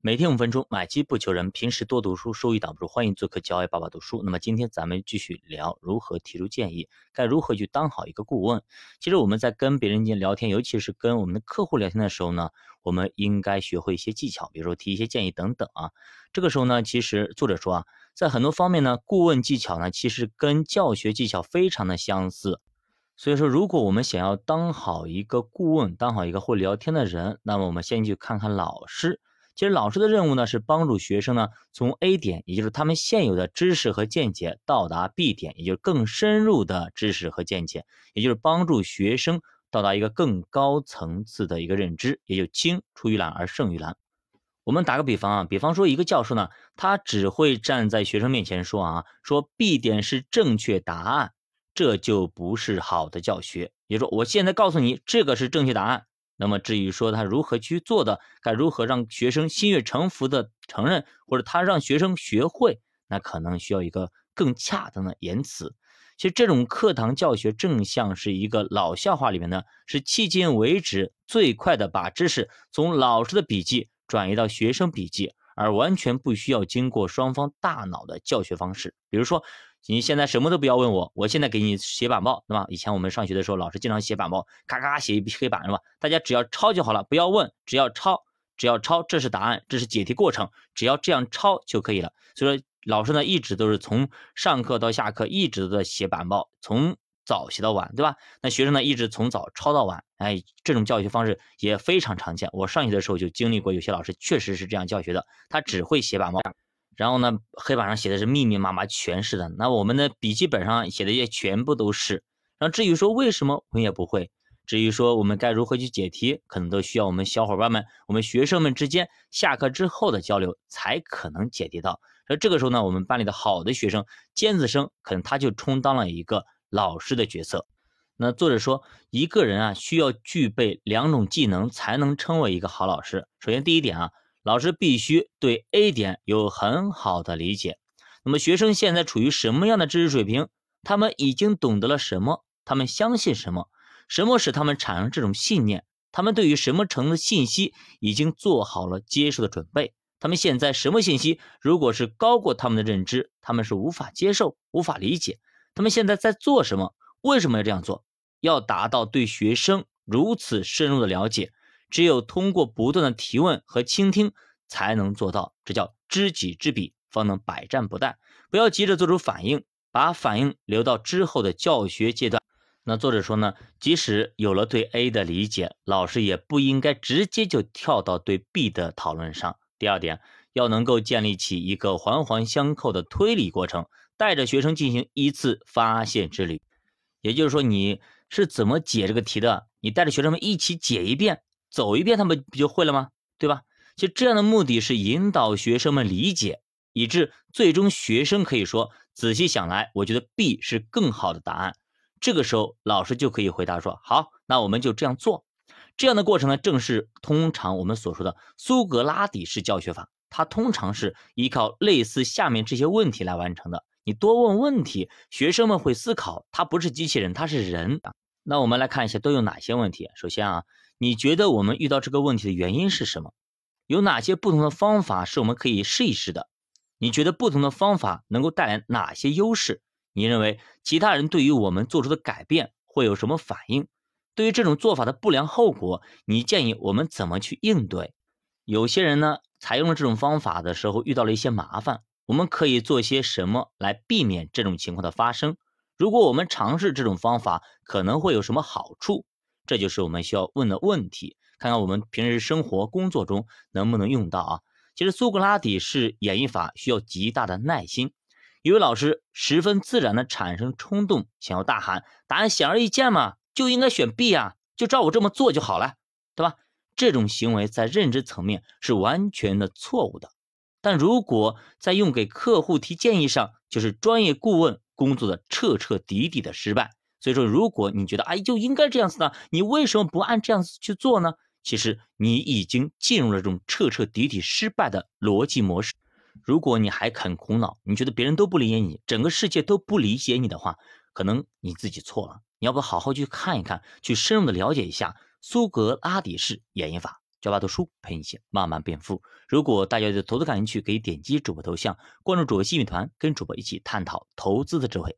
每天五分钟，买基不求人。平时多读书，收益挡不住。欢迎做客教爱爸爸读书。那么今天咱们继续聊如何提出建议，该如何去当好一个顾问。其实我们在跟别人间聊天，尤其是跟我们的客户聊天的时候呢，我们应该学会一些技巧，比如说提一些建议等等啊。这个时候呢，其实作者说啊，在很多方面呢，顾问技巧呢，其实跟教学技巧非常的相似。所以说，如果我们想要当好一个顾问，当好一个会聊天的人，那么我们先去看看老师。其实老师的任务呢，是帮助学生呢从 A 点，也就是他们现有的知识和见解，到达 B 点，也就是更深入的知识和见解，也就是帮助学生到达一个更高层次的一个认知，也就青出于蓝而胜于蓝。我们打个比方啊，比方说一个教授呢，他只会站在学生面前说啊，说 B 点是正确答案，这就不是好的教学。也就是说，我现在告诉你这个是正确答案。那么至于说他如何去做的，该如何让学生心悦诚服的承认，或者他让学生学会，那可能需要一个更恰当的言辞。其实这种课堂教学正像是一个老笑话里面呢，是迄今为止最快的把知识从老师的笔记转移到学生笔记，而完全不需要经过双方大脑的教学方式。比如说。你现在什么都不要问我，我现在给你写板报，对吧？以前我们上学的时候，老师经常写板报，咔咔写一黑板，是吧？大家只要抄就好了，不要问，只要抄，只要抄，这是答案，这是解题过程，只要这样抄就可以了。所以说，老师呢一直都是从上课到下课一直都在写板报，从早写到晚，对吧？那学生呢一直从早抄到晚，哎，这种教学方式也非常常见。我上学的时候就经历过，有些老师确实是这样教学的，他只会写板报。然后呢，黑板上写的是密密麻麻全是的，那我们的笔记本上写的也全部都是。然后至于说为什么我们也不会，至于说我们该如何去解题，可能都需要我们小伙伴们、我们学生们之间下课之后的交流才可能解题到。而这个时候呢，我们班里的好的学生、尖子生，可能他就充当了一个老师的角色。那作者说，一个人啊需要具备两种技能才能称为一个好老师。首先第一点啊。老师必须对 A 点有很好的理解。那么学生现在处于什么样的知识水平？他们已经懂得了什么？他们相信什么？什么使他们产生这种信念？他们对于什么程度信息已经做好了接受的准备？他们现在什么信息如果是高过他们的认知，他们是无法接受、无法理解？他们现在在做什么？为什么要这样做？要达到对学生如此深入的了解。只有通过不断的提问和倾听，才能做到，这叫知己知彼，方能百战不殆。不要急着做出反应，把反应留到之后的教学阶段。那作者说呢，即使有了对 A 的理解，老师也不应该直接就跳到对 B 的讨论上。第二点，要能够建立起一个环环相扣的推理过程，带着学生进行一次发现之旅。也就是说，你是怎么解这个题的？你带着学生们一起解一遍。走一遍，他们不就会了吗？对吧？其实这样的目的是引导学生们理解，以致最终学生可以说：“仔细想来，我觉得 B 是更好的答案。”这个时候，老师就可以回答说：“好，那我们就这样做。”这样的过程呢，正是通常我们所说的苏格拉底式教学法。它通常是依靠类似下面这些问题来完成的。你多问问题，学生们会思考，他不是机器人，他是人。那我们来看一下都有哪些问题。首先啊。你觉得我们遇到这个问题的原因是什么？有哪些不同的方法是我们可以试一试的？你觉得不同的方法能够带来哪些优势？你认为其他人对于我们做出的改变会有什么反应？对于这种做法的不良后果，你建议我们怎么去应对？有些人呢，采用了这种方法的时候遇到了一些麻烦，我们可以做些什么来避免这种情况的发生？如果我们尝试这种方法，可能会有什么好处？这就是我们需要问的问题，看看我们平时生活工作中能不能用到啊。其实苏格拉底式演绎法需要极大的耐心。一位老师十分自然的产生冲动，想要大喊：“答案显而易见嘛，就应该选 B 啊，就照我这么做就好了，对吧？”这种行为在认知层面是完全的错误的。但如果在用给客户提建议上，就是专业顾问工作的彻彻底底的失败。所以说，如果你觉得哎就应该这样子呢，你为什么不按这样子去做呢？其实你已经进入了这种彻彻底底失败的逻辑模式。如果你还肯苦恼，你觉得别人都不理解你，整个世界都不理解你的话，可能你自己错了。你要不好好去看一看，去深入的了解一下苏格拉底式演绎法。教爸读书陪你一起慢慢变富。如果大家对投资感兴趣，可以点击主播头像，关注主播新米团，跟主播一起探讨投资的智慧。